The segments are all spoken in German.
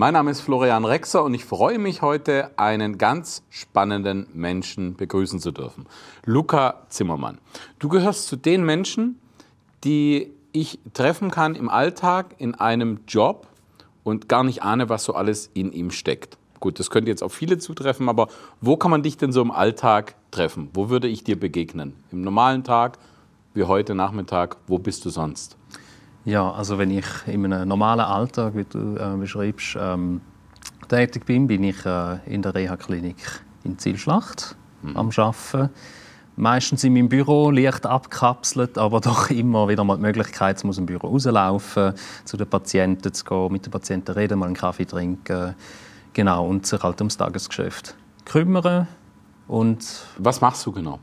Mein Name ist Florian Rexer und ich freue mich heute, einen ganz spannenden Menschen begrüßen zu dürfen. Luca Zimmermann. Du gehörst zu den Menschen, die ich treffen kann im Alltag in einem Job und gar nicht ahne, was so alles in ihm steckt. Gut, das könnte jetzt auf viele zutreffen, aber wo kann man dich denn so im Alltag treffen? Wo würde ich dir begegnen? Im normalen Tag, wie heute Nachmittag, wo bist du sonst? Ja, also wenn ich in einem normalen Alltag, wie du äh, beschreibst, ähm, tätig bin, bin ich äh, in der Reha-Klinik in Zielschlacht mhm. am Arbeiten. Meistens in meinem Büro, leicht abkapselt, aber doch immer wieder mal die Möglichkeit, aus dem Büro rauslaufen, zu den Patienten zu gehen, mit den Patienten reden, mal einen Kaffee trinken. Genau, und sich halt ums Tagesgeschäft kümmern. Und Was machst du genau?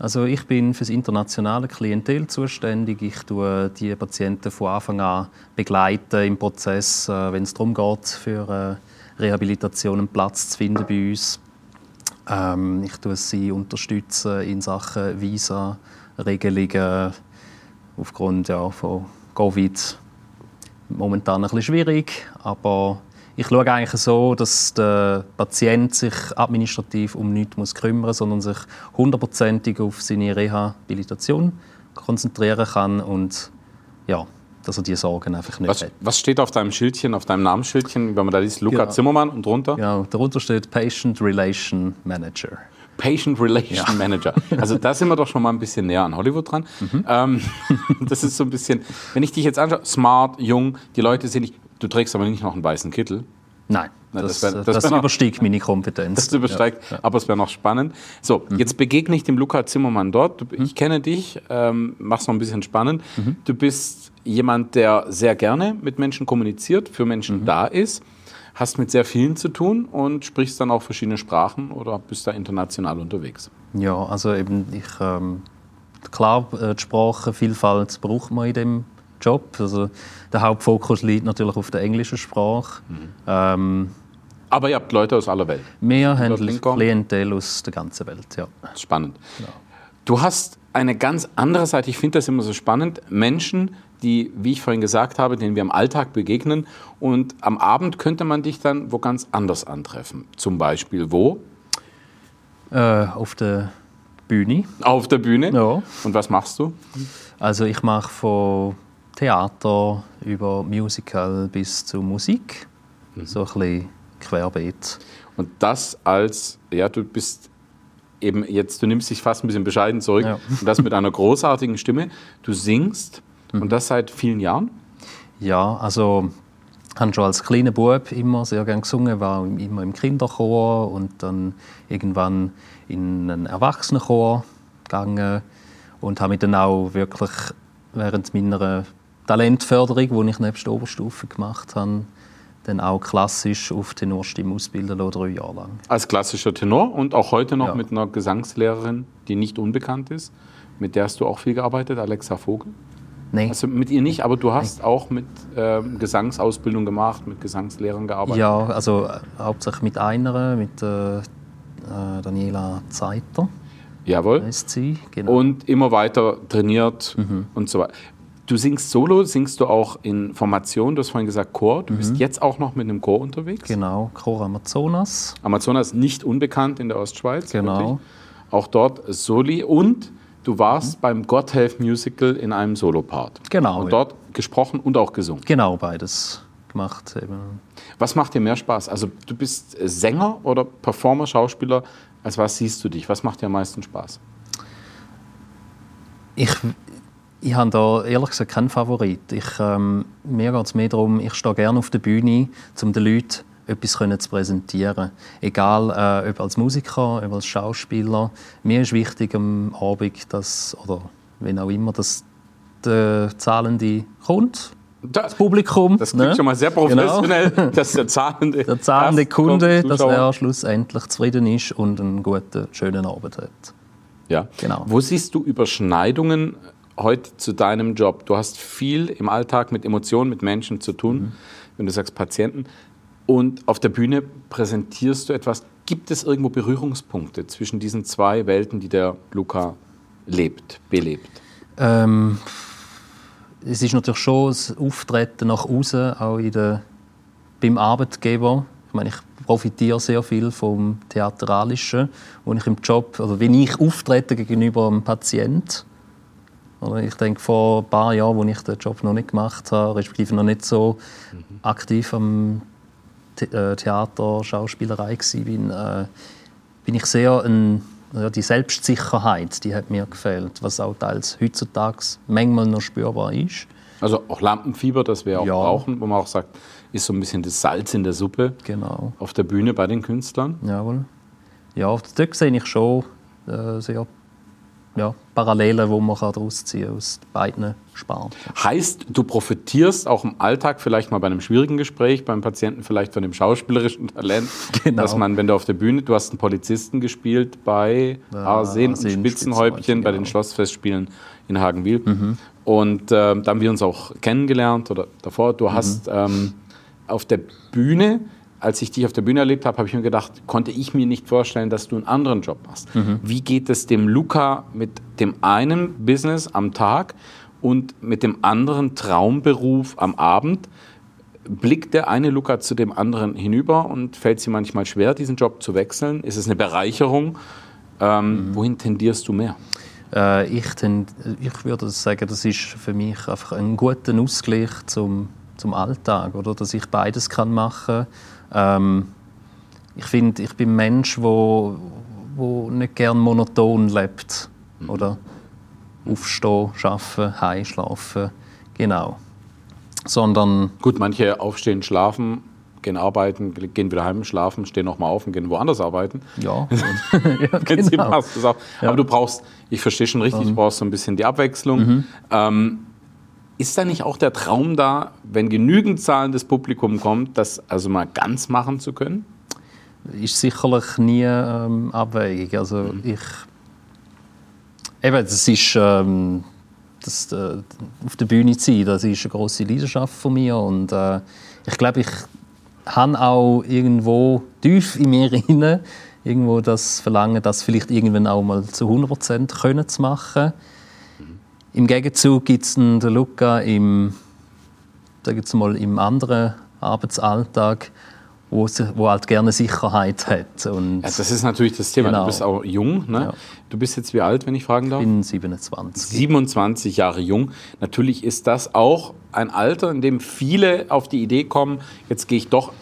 Also ich bin für das internationale Klientel zuständig. Ich tue die Patienten von Anfang an begleiten im Prozess, äh, wenn es darum geht, für äh, Rehabilitation einen Platz zu finden bei uns. Ähm, ich tue sie unterstützen in Sachen Visa-Regelungen aufgrund ja, von Covid. Momentan ein bisschen schwierig, aber ich schaue eigentlich so, dass der Patient sich administrativ um nichts muss kümmern muss, sondern sich hundertprozentig auf seine Rehabilitation konzentrieren kann und ja, dass er diese Sorgen einfach nicht was, hat. Was steht auf deinem Schildchen, auf deinem Namensschildchen, wenn man da liest, Luca genau. Zimmermann und drunter? Ja, darunter steht Patient Relation Manager. Patient Relation ja. Manager. Also da sind wir doch schon mal ein bisschen näher an Hollywood dran. Mhm. Ähm, das ist so ein bisschen, wenn ich dich jetzt anschaue, smart, jung, die Leute sind nicht, Du trägst aber nicht noch einen weißen Kittel. Nein, das, das, wär, das, das übersteigt meine Kompetenz. Das übersteigt, ja, ja. aber es wäre noch spannend. So, mhm. jetzt begegne ich dem Luca Zimmermann dort. Du, ich mhm. kenne dich, ähm, mach's noch ein bisschen spannend. Mhm. Du bist jemand, der sehr gerne mit Menschen kommuniziert, für Menschen mhm. da ist, hast mit sehr vielen zu tun und sprichst dann auch verschiedene Sprachen oder bist da international unterwegs. Ja, also eben ich ähm, klar, äh, die Sprachenvielfalt braucht man in dem Job. Also der Hauptfokus liegt natürlich auf der englischen Sprache. Mhm. Ähm, aber ihr habt Leute aus aller Welt. Wir haben Klientel aus der ganzen Welt, ja. Spannend. Genau. Du hast eine ganz andere Seite, ich finde das immer so spannend, Menschen, die, wie ich vorhin gesagt habe, denen wir im Alltag begegnen und am Abend könnte man dich dann wo ganz anders antreffen. Zum Beispiel wo? Äh, auf der Bühne. Auf der Bühne? Ja. Und was machst du? Also ich mache von Theater über Musical bis zu Musik. Mhm. So ein bisschen querbeet. Und das als, ja, du bist eben jetzt, du nimmst dich fast ein bisschen bescheiden zurück ja. und das mit einer großartigen Stimme. Du singst mhm. und das seit vielen Jahren? Ja, also ich habe schon als kleiner Bub immer sehr gerne gesungen, war immer im Kinderchor und dann irgendwann in einen Erwachsenenchor gegangen und habe mich dann auch wirklich während meiner Talentförderung, die ich neben der Oberstufe gemacht habe, dann auch klassisch auf Tenorstimme ausbilden lassen, drei Jahre lang. Als klassischer Tenor und auch heute noch ja. mit einer Gesangslehrerin, die nicht unbekannt ist. Mit der hast du auch viel gearbeitet, Alexa Vogel? Nein. Also mit ihr nicht, aber du hast Nein. auch mit äh, Gesangsausbildung gemacht, mit Gesangslehrern gearbeitet? Ja, also äh, hauptsächlich mit einer, mit äh, äh Daniela Zeiter. Jawohl. Heißt sie, genau. Und immer weiter trainiert mhm. und so weiter. Du singst solo, singst du auch in Formation, du hast vorhin gesagt Chor. Du mhm. bist jetzt auch noch mit einem Chor unterwegs. Genau, Chor Amazonas. Amazonas nicht unbekannt in der Ostschweiz. Genau. Wirklich. Auch dort Soli. Und du warst mhm. beim Gotthelf Musical in einem Solopart. Genau. Und dort gesprochen und auch gesungen. Genau, beides gemacht. Eben. Was macht dir mehr Spaß? Also du bist Sänger oder Performer, Schauspieler. Als was siehst du dich? Was macht dir am meisten Spaß? Ich, ich habe da ehrlich gesagt keinen Favorit. Ich, ähm, mir geht es mehr darum, ich stehe gerne auf der Bühne, um den Leuten etwas zu präsentieren. Egal, äh, ob als Musiker, ob als Schauspieler. Mir ist wichtig am Abend, dass, oder wenn auch immer, dass der Zahlende kommt, das Publikum. Das klingt ne? schon mal sehr professionell, genau. dass der zahlende, der zahlende Kunde, dass er schlussendlich zufrieden ist und einen guten, schönen Abend hat. Ja. Genau. Wo siehst du Überschneidungen heute zu deinem Job? Du hast viel im Alltag mit Emotionen, mit Menschen zu tun, mhm. wenn du sagst Patienten. Und auf der Bühne präsentierst du etwas. Gibt es irgendwo Berührungspunkte zwischen diesen zwei Welten, die der Luca lebt, belebt? Ähm, es ist natürlich schon das Auftreten nach außen, auch in der beim Arbeitgeber. Ich meine, ich profitiere sehr viel vom Theatralischen, wo ich im Job, oder wenn ich auftrete gegenüber einem Patienten. Oder ich denke, vor ein paar Jahren, wo ich den Job noch nicht gemacht habe, respektive noch nicht so mhm. aktiv am äh, Theater, Schauspielerei war, äh, bin ich sehr ein, ja, die Selbstsicherheit, die hat mir gefällt, was auch teils heutzutage manchmal noch spürbar ist. Also auch Lampenfieber, das wir auch ja. brauchen, wo man auch sagt, ist so ein bisschen das Salz in der Suppe genau. auf der Bühne bei den Künstlern. Jawohl. Ja, dort sehe ich schon äh, sehr ja, Parallelen, die man daraus ziehen kann aus beiden Sparten. Heißt, du profitierst auch im Alltag vielleicht mal bei einem schwierigen Gespräch, beim Patienten vielleicht von dem schauspielerischen Talent, genau. dass man, wenn du auf der Bühne, du hast einen Polizisten gespielt bei ja, Arsen, Arsen Spitzenhäubchen bei den genau. Schlossfestspielen in Hagenwil. Mhm. Und äh, da haben wir uns auch kennengelernt oder davor. Du mhm. hast ähm, auf der Bühne als ich dich auf der Bühne erlebt habe, habe ich mir gedacht, konnte ich mir nicht vorstellen, dass du einen anderen Job machst. Mhm. Wie geht es dem Luca mit dem einen Business am Tag und mit dem anderen Traumberuf am Abend? Blickt der eine Luca zu dem anderen hinüber und fällt sie manchmal schwer, diesen Job zu wechseln? Ist es eine Bereicherung? Ähm, mhm. Wohin tendierst du mehr? Äh, ich, tend, ich würde sagen, das ist für mich einfach ein guter Ausgleich zum, zum Alltag, oder? dass ich beides kann machen kann ähm, ich finde, ich bin ein Mensch, wo, wo nicht gern monoton lebt, mhm. oder? Aufstehen, arbeiten, heim, schlafen, genau. Sondern gut, manche aufstehen, schlafen, gehen arbeiten, gehen wieder heim, schlafen, stehen nochmal auf und gehen woanders arbeiten. Ja, ja genau. Aber ja. du brauchst, ich verstehe schon richtig, du brauchst so ein bisschen die Abwechslung. Mhm. Ähm, ist da nicht auch der Traum da, wenn genügend zahlendes Publikum kommt, das also mal ganz machen zu können? Ist sicherlich nie ähm, abwegig. Also mhm. ich eben, das ist ähm, das, äh, auf der Bühne zu sein, das ist eine große Leidenschaft von mir und äh, ich glaube, ich habe auch irgendwo tief in mir hinein irgendwo das Verlangen, das vielleicht irgendwann auch mal zu 100 Prozent zu machen. Im Gegenzug gibt es den Luca im, mal, im anderen Arbeitsalltag, wo, wo halt gerne Sicherheit hat. Und ja, das ist natürlich das Thema. Genau. Du bist auch jung. Ne? Ja. Du bist jetzt wie alt, wenn ich fragen darf? Ich bin 27. 27 Jahre jung. Natürlich ist das auch ein Alter, in dem viele auf die Idee kommen, jetzt gehe ich doch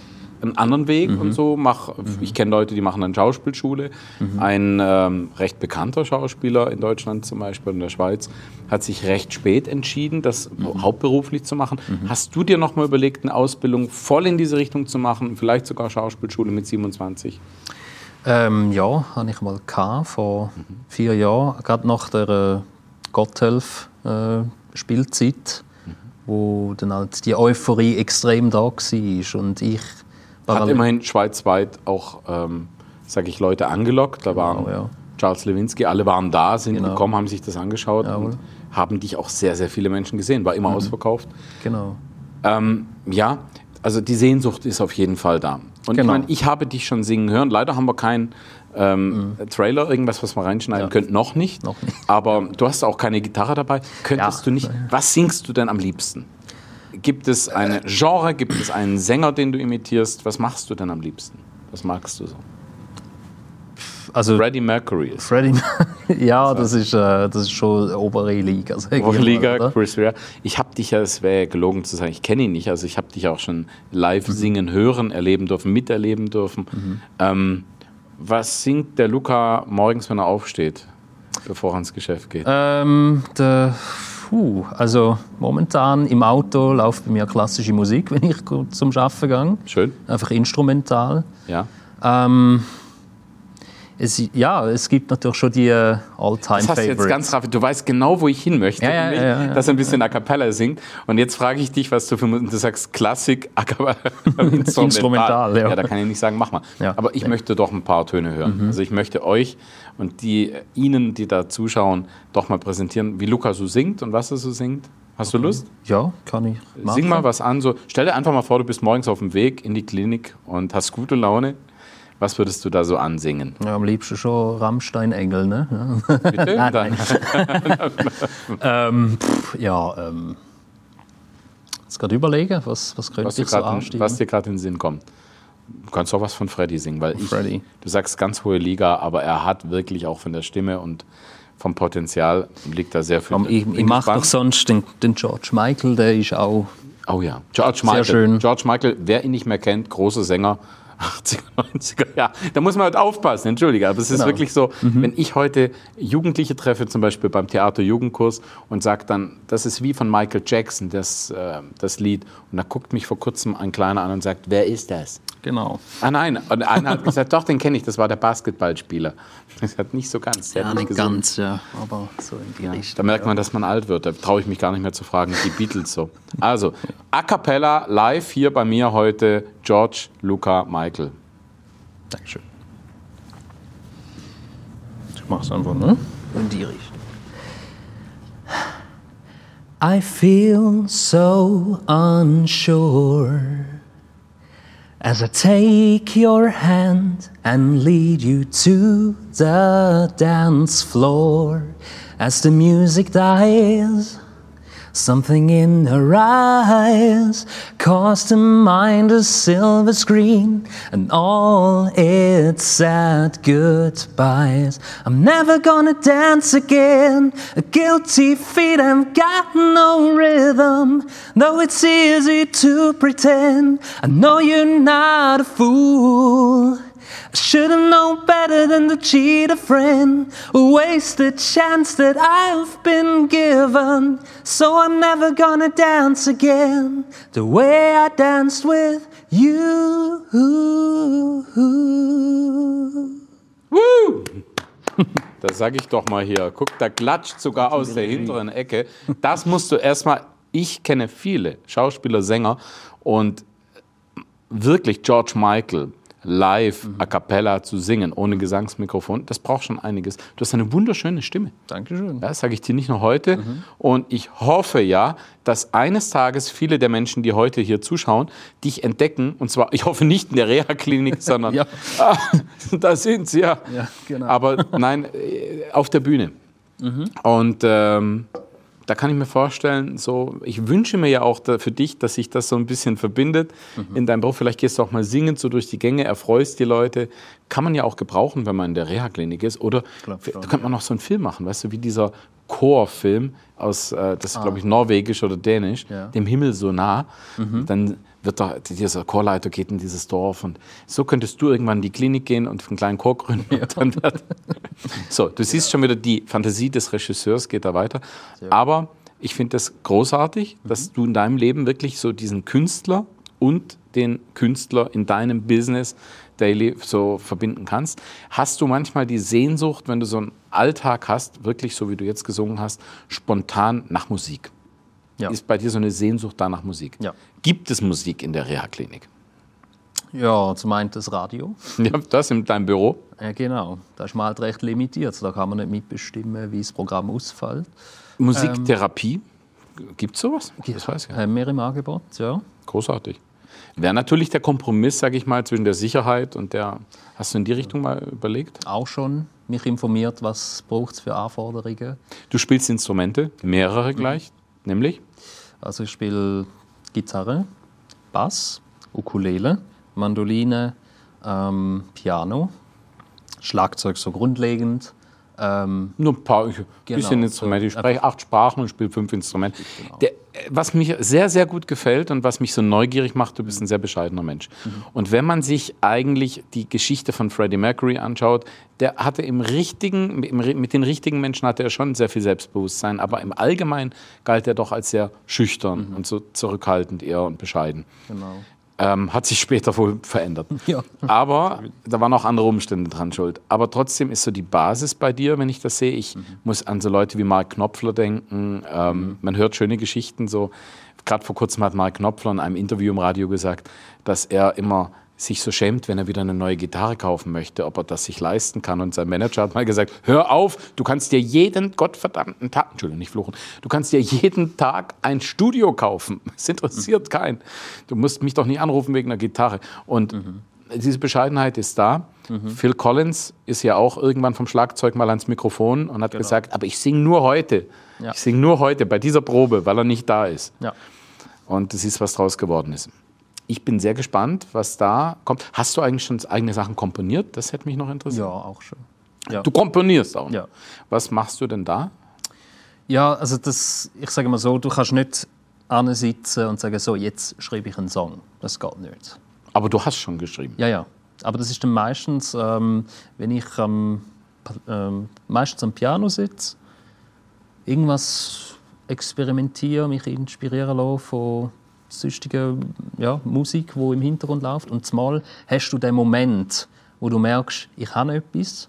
einen anderen Weg mhm. und so. Mach, mhm. Ich kenne Leute, die machen eine Schauspielschule. Mhm. Ein ähm, recht bekannter Schauspieler in Deutschland zum Beispiel, in der Schweiz, hat sich recht spät entschieden, das mhm. hauptberuflich zu machen. Mhm. Hast du dir noch mal überlegt, eine Ausbildung voll in diese Richtung zu machen, vielleicht sogar Schauspielschule mit 27? Ähm, ja, hatte ich mal gehabt, vor mhm. vier Jahren, gerade nach der äh, Gotthelf-Spielzeit, äh, wo dann halt die Euphorie extrem da war und ich hat immerhin schweizweit auch, ähm, sage ich, Leute angelockt. Da genau, waren ja. Charles Lewinsky, alle waren da, sind genau. gekommen, haben sich das angeschaut Jawohl. und haben dich auch sehr, sehr viele Menschen gesehen. War immer mhm. ausverkauft. Genau. Ähm, ja, also die Sehnsucht ist auf jeden Fall da. Und genau. ich meine, ich habe dich schon singen hören. Leider haben wir keinen ähm, mhm. Trailer, irgendwas, was wir reinschneiden ja. können. Noch nicht. Noch nicht. Aber du hast auch keine Gitarre dabei. Könntest ja. du nicht. Was singst du denn am liebsten? Gibt es ein Genre, gibt es einen Sänger, den du imitierst? Was machst du denn am liebsten? Was magst du so? Also Freddie Mercury ist. Freddie, ja, das ist, äh, das ist schon obere Liga. Obere Liga, oder? Chris Rea. Ich habe dich ja, es wäre gelogen zu sagen, ich kenne ihn nicht, also ich habe dich auch schon live mhm. singen, hören, erleben dürfen, miterleben dürfen. Mhm. Ähm, was singt der Luca morgens, wenn er aufsteht, bevor er ins Geschäft geht? Ähm, der Puh, also momentan im Auto läuft bei mir klassische Musik, wenn ich zum Arbeiten gehe. Schön. Einfach instrumental. Ja. Ähm, es, ja, es gibt natürlich schon die äh, All-Time-Favorites. Das hast du jetzt ganz raffig. Du weißt genau, wo ich hin möchte, ja, ja, ja, ja, dass er ein bisschen a cappella singt. Und jetzt frage ich dich, was du für Du sagst Klassik, a cappella, instrumental. instrumental ja. ja. da kann ich nicht sagen, mach mal. Aber ich möchte doch ein paar Töne hören. Mhm. Also ich möchte euch und die Ihnen, die da zuschauen, doch mal präsentieren, wie Luca so singt und was er so singt. Hast okay. du Lust? Ja, kann ich. Machen. Sing mal was an. So, stell dir einfach mal vor, du bist morgens auf dem Weg in die Klinik und hast gute Laune. Was würdest du da so ansingen? Ja, am liebsten schon Rammstein-Engel, ne? Bitte? nein, ähm, pff, ja, ähm, Jetzt gerade überlegen, was, was könnte was, dir ich so ansteigen? was dir gerade in den Sinn kommt. Du kannst auch was von Freddy singen, weil ich, Freddy. du sagst ganz hohe Liga, aber er hat wirklich auch von der Stimme und vom Potenzial liegt da sehr viel. Ich, ich mache doch sonst den, den George Michael, der ist auch Oh ja, George Michael. schön. George Michael, wer ihn nicht mehr kennt, großer Sänger. 80er, 90er, ja, da muss man halt aufpassen, entschuldige, aber es ist Genau. wirklich so, wenn ich heute Jugendliche treffe, zum Beispiel beim Theater-Jugendkurs und sage dann, das ist wie von Michael Jackson, das, äh, das Lied, und da guckt mich vor kurzem ein Kleiner an und sagt, wer ist das? genau. Ah nein, und einer hat gesagt, doch, den kenne ich, das war der Basketballspieler. Das hat nicht so ganz, der Ja, hat nicht gesungen. ganz, ja, aber so in die Richtung. Da merkt man, dass man alt wird. Da traue ich mich gar nicht mehr zu fragen, die Beatles so. Also, A Cappella live hier bei mir heute George, Luca, Michael. Dankeschön. Ich mach's einfach, ne? In die Richtung. I feel so unsure as I take your hand and lead you to the dance floor as the music dies. Something in her eyes caused to mind a silver screen and all its sad goodbyes. I'm never gonna dance again. A guilty feet have got no rhythm. Though it's easy to pretend, I know you're not a fool. I should have known better than to cheat a friend, waste the chance that I've been given. So I'm never gonna dance again the way I danced with you. Woo! Das sage ich doch mal hier. Guck, da klatscht sogar aus der hinteren Ecke. Das musst du erstmal. Ich kenne viele Schauspieler, Sänger und wirklich George Michael live a cappella zu singen, ohne Gesangsmikrofon, das braucht schon einiges. Du hast eine wunderschöne Stimme. Dankeschön. Ja, das sage ich dir nicht nur heute. Und ich hoffe ja, dass eines Tages viele der Menschen, die heute hier zuschauen, dich entdecken. Und zwar, ich hoffe nicht in der Reha-Klinik, sondern Ja. ah, da sind sie ja. Ja, genau. Aber nein, äh, auf der Bühne. Und ähm, da kann ich mir vorstellen, so, ich wünsche mir ja auch da, für dich, dass sich das so ein bisschen verbindet in deinem Beruf. Vielleicht gehst du auch mal singend so durch die Gänge, erfreust die Leute. Kann man ja auch gebrauchen, wenn man in der Reha-Klinik ist. Oder glaub da könnte man noch so einen Film machen, weißt du, wie dieser Chorfilm aus, äh, das ist glaube ich norwegisch oder dänisch, Ja. dem Himmel so nah. Dann wird da, dieser Chorleiter geht in dieses Dorf und so könntest du irgendwann in die Klinik gehen und einen kleinen Chor gründen. Wird, so, du siehst schon wieder, die Fantasie des Regisseurs geht da weiter. Aber ich finde das großartig, dass du in deinem Leben wirklich so diesen Künstler und den Künstler in deinem Business daily so verbinden kannst. Hast du manchmal die Sehnsucht, wenn du so einen Alltag hast, wirklich so wie du jetzt gesungen hast, spontan nach Musik? Ja. Ist bei dir so eine Sehnsucht da nach Musik? Ja. Gibt es Musik in der Reha-Klinik? Ja, zum einen das Radio. Ja, das in deinem Büro? Ja, genau. Da ist man halt recht limitiert. Da kann man nicht mitbestimmen, wie das Programm ausfällt. Musiktherapie? Gibt es sowas? Das weiß ich. Haben wir im Angebot, ja. Großartig. Wäre natürlich der Kompromiss, sage ich mal, zwischen der Sicherheit und der. Hast du in die Richtung mal überlegt? Auch schon mich informiert, was braucht es für Anforderungen. Du spielst Instrumente, mehrere gleich, nämlich? Also ich spiele Gitarre, Bass, Ukulele, Mandoline, ähm, Piano, Schlagzeug so grundlegend. Ähm, Nur ein paar, ich, Genau, bisschen Instrumente. Ich spreche acht Sprachen und spiele fünf Instrumente. Der, was mir sehr, sehr gut gefällt und was mich so neugierig macht, du bist ein sehr bescheidener Mensch. Und wenn man sich eigentlich die Geschichte von Freddie Mercury anschaut, der hatte im richtigen, mit den richtigen Menschen hatte er schon sehr viel Selbstbewusstsein, aber im Allgemeinen galt er doch als sehr schüchtern und so zurückhaltend eher und bescheiden. genau. Ähm, hat sich später wohl verändert. Ja. Aber da waren auch andere Umstände dran schuld. Aber trotzdem ist so die Basis bei dir, wenn ich das sehe. Ich muss an so Leute wie Mark Knopfler denken. Ähm, Man hört schöne Geschichten. So gerade vor kurzem hat Mark Knopfler in einem Interview im Radio gesagt, dass er immer sich so schämt, wenn er wieder eine neue Gitarre kaufen möchte, ob er das sich leisten kann. Und sein Manager hat mal gesagt, hör auf, du kannst dir jeden gottverdammten Tag, Entschuldigung, nicht fluchen, du kannst dir jeden Tag ein Studio kaufen. Es interessiert keinen. Du musst mich doch nicht anrufen wegen einer Gitarre. Und diese Bescheidenheit ist da. Phil Collins ist ja auch irgendwann vom Schlagzeug mal ans Mikrofon und hat gesagt, aber ich singe nur heute. Ja. Ich singe nur heute bei dieser Probe, weil er nicht da ist. Ja. und du siehst, was draus geworden ist. Ich bin sehr gespannt, was da kommt. Hast du eigentlich schon eigene Sachen komponiert? Das hätte mich noch interessiert. Ja, auch schon. Ja. Du komponierst auch. Ja. Was machst du denn da? Ja, also das, ich sage mal so, du kannst nicht sitzen und sagen, so, jetzt schreibe ich einen Song. Das geht nicht. Aber du hast schon geschrieben. Ja, ja. Aber das ist dann meistens, ähm, wenn ich ähm, ähm, meistens am Piano sitze, irgendwas experimentiere, mich inspirieren lasse von sonstiger ja, Musik, die im Hintergrund läuft. Und zumal hast du den Moment, wo du merkst, ich habe etwas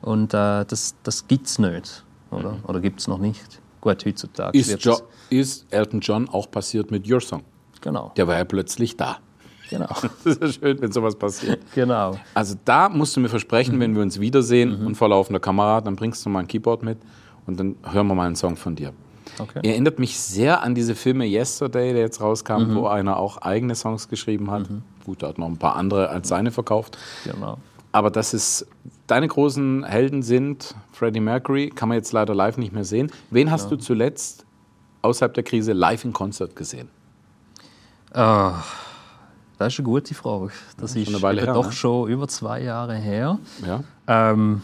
und äh, das, das gibt es nicht. Oder, oder gibt es noch nicht? Gut, heutzutage ist, jo ist Elton John auch passiert mit Your Song? Genau. Der war ja plötzlich da. Genau. Das ist ja schön, wenn sowas passiert. Genau. Also da musst du mir versprechen, mhm. wenn wir uns wiedersehen mhm. und vor laufender Kamera, dann bringst du mal ein Keyboard mit und dann hören wir mal einen Song von dir. Okay. Erinnert mich sehr an diese Filme Yesterday, der jetzt rauskam, mhm. wo einer auch eigene Songs geschrieben hat. Mhm. Gut, er hat noch ein paar andere als seine verkauft. Genau. Aber das ist, deine großen Helden sind Freddie Mercury, kann man jetzt leider live nicht mehr sehen. Wen hast ja. du zuletzt außerhalb der Krise live in Konzert gesehen? Uh, das ist eine gute Frage. Das ja, ist schon her, doch ne? schon über zwei Jahre her. Ja. Ähm,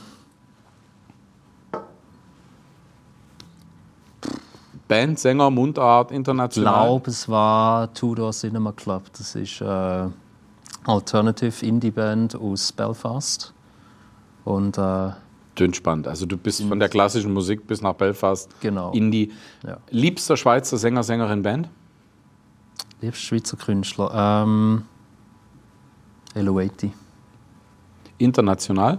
Band, Sänger, Mundart, international? Ich glaube, es war Tudor Cinema Club. Das ist äh, Alternative Indie Band aus Belfast. Und äh, Tönt spannend. Also du bist von der klassischen Musik bis nach Belfast. Genau. Indie. Ja. Liebster Schweizer Sänger, Sängerin, Band? Liebster Schweizer Künstler. Ähm, Eloati. International?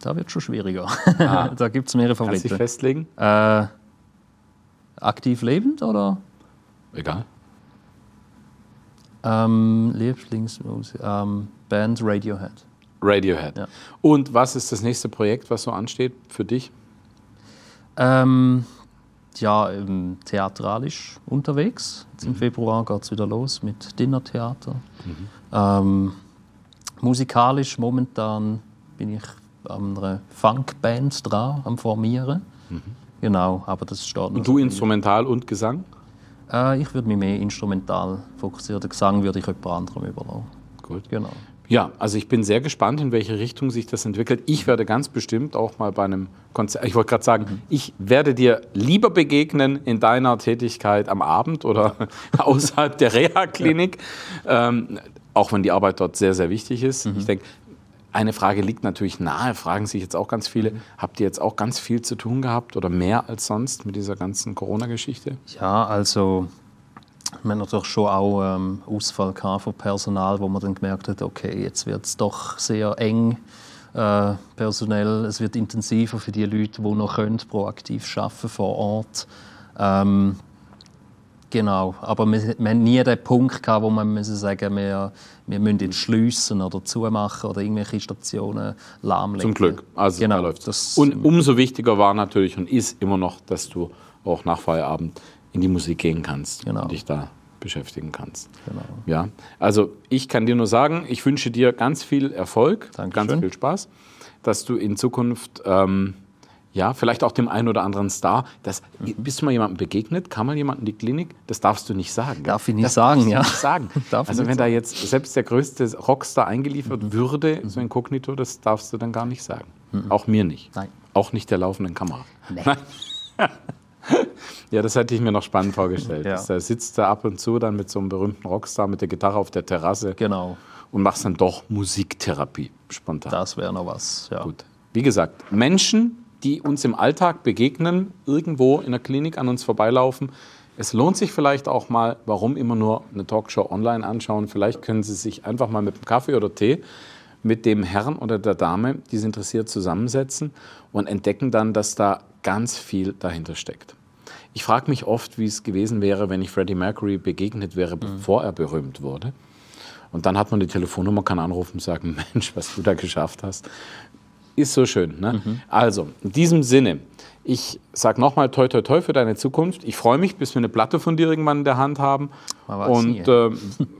Da wird es schon schwieriger. Ah. da gibt es mehrere Favoriten. Kannst du festlegen? Äh, aktiv lebend oder? Egal. Ähm, Lieblingsmusik, ähm, Band Radiohead. Radiohead. Ja. Und was ist das nächste Projekt, was so ansteht für dich? Ähm, ja, ähm, theatralisch unterwegs. Jetzt Im mhm. Februar geht es wieder los mit Dinnertheater. Mhm. Ähm, musikalisch momentan bin ich an einer Funkband dran, am Formieren. Mhm. Genau, aber das steht Und du Instrumental und Gesang? Äh, ich würde mich mehr instrumental fokussieren. Den Gesang würde ich jemand anderem überlassen. Gut. Genau. Ja, also ich bin sehr gespannt, in welche Richtung sich das entwickelt. Ich werde ganz bestimmt auch mal bei einem Konzert, ich wollte gerade sagen, mhm. ich werde dir lieber begegnen in deiner Tätigkeit am Abend oder außerhalb der Reha-Klinik, ja. ähm, auch wenn die Arbeit dort sehr, sehr wichtig ist. Mhm. Ich denke, eine Frage liegt natürlich nahe, fragen sich jetzt auch ganz viele. Mhm. Habt ihr jetzt auch ganz viel zu tun gehabt oder mehr als sonst mit dieser ganzen Corona-Geschichte? Ja, also wir haben natürlich schon auch ähm, Ausfall von Personal, wo man dann gemerkt hat, okay, jetzt wird es doch sehr eng äh, personell. Es wird intensiver für die Leute, die noch können, proaktiv arbeiten vor Ort. Ähm, Genau, aber wir, wir haben nie den Punkt gehabt, wo man müssen sagen, wir, wir müssen jetzt schliessen oder zumachen oder irgendwelche Stationen lahmlegen. Zum Glück, also genau, läuft das. Und umso wichtiger war natürlich und ist immer noch, dass du auch nach Feierabend in die Musik gehen kannst genau. und dich da beschäftigen kannst. Genau. Ja, also ich kann dir nur sagen, ich wünsche dir ganz viel Erfolg, Dankeschön. ganz viel Spaß, dass du in Zukunft ähm, ja, vielleicht auch dem einen oder anderen Star. Das, mhm. Bist du mal jemandem begegnet? Kam mal jemand in die Klinik? Das darfst du nicht sagen. Darf ich nicht das sagen, ja. Nicht sagen. also wenn da jetzt selbst der größte Rockstar eingeliefert mhm. würde, so inkognito, das darfst du dann gar nicht sagen. Mhm. Auch mir nicht. Nein. Auch nicht der laufenden Kamera. Nee. ja, das hätte ich mir noch spannend vorgestellt. ja. Da sitzt er ab und zu dann mit so einem berühmten Rockstar mit der Gitarre auf der Terrasse. Genau. Und machst dann doch Musiktherapie spontan. Das wäre noch was, ja. Gut. Wie gesagt, Menschen, die uns im Alltag begegnen, irgendwo in der Klinik an uns vorbeilaufen. Es lohnt sich vielleicht auch mal, warum immer nur eine Talkshow online anschauen. Vielleicht können Sie sich einfach mal mit einem Kaffee oder Tee mit dem Herrn oder der Dame, die Sie interessiert, zusammensetzen und entdecken dann, dass da ganz viel dahinter steckt. Ich frage mich oft, wie es gewesen wäre, wenn ich Freddie Mercury begegnet wäre, mhm. bevor er berühmt wurde. Und dann hat man die Telefonnummer, kann anrufen und sagen, Mensch, was du da geschafft hast. Ist so schön. Ne? Mhm. Also, in diesem Sinne, ich sage nochmal toi toi toi für deine Zukunft. Ich freue mich, bis wir eine Platte von dir irgendwann in der Hand haben. Und äh,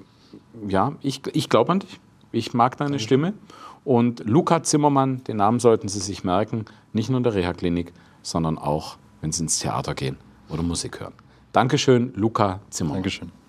ja, ich, ich glaube an dich. Ich mag deine okay. Stimme. Und Luca Zimmermann, den Namen sollten Sie sich merken, nicht nur in der Reha-Klinik, sondern auch, wenn Sie ins Theater gehen oder Musik hören. Dankeschön, Luca Zimmermann. Dankeschön.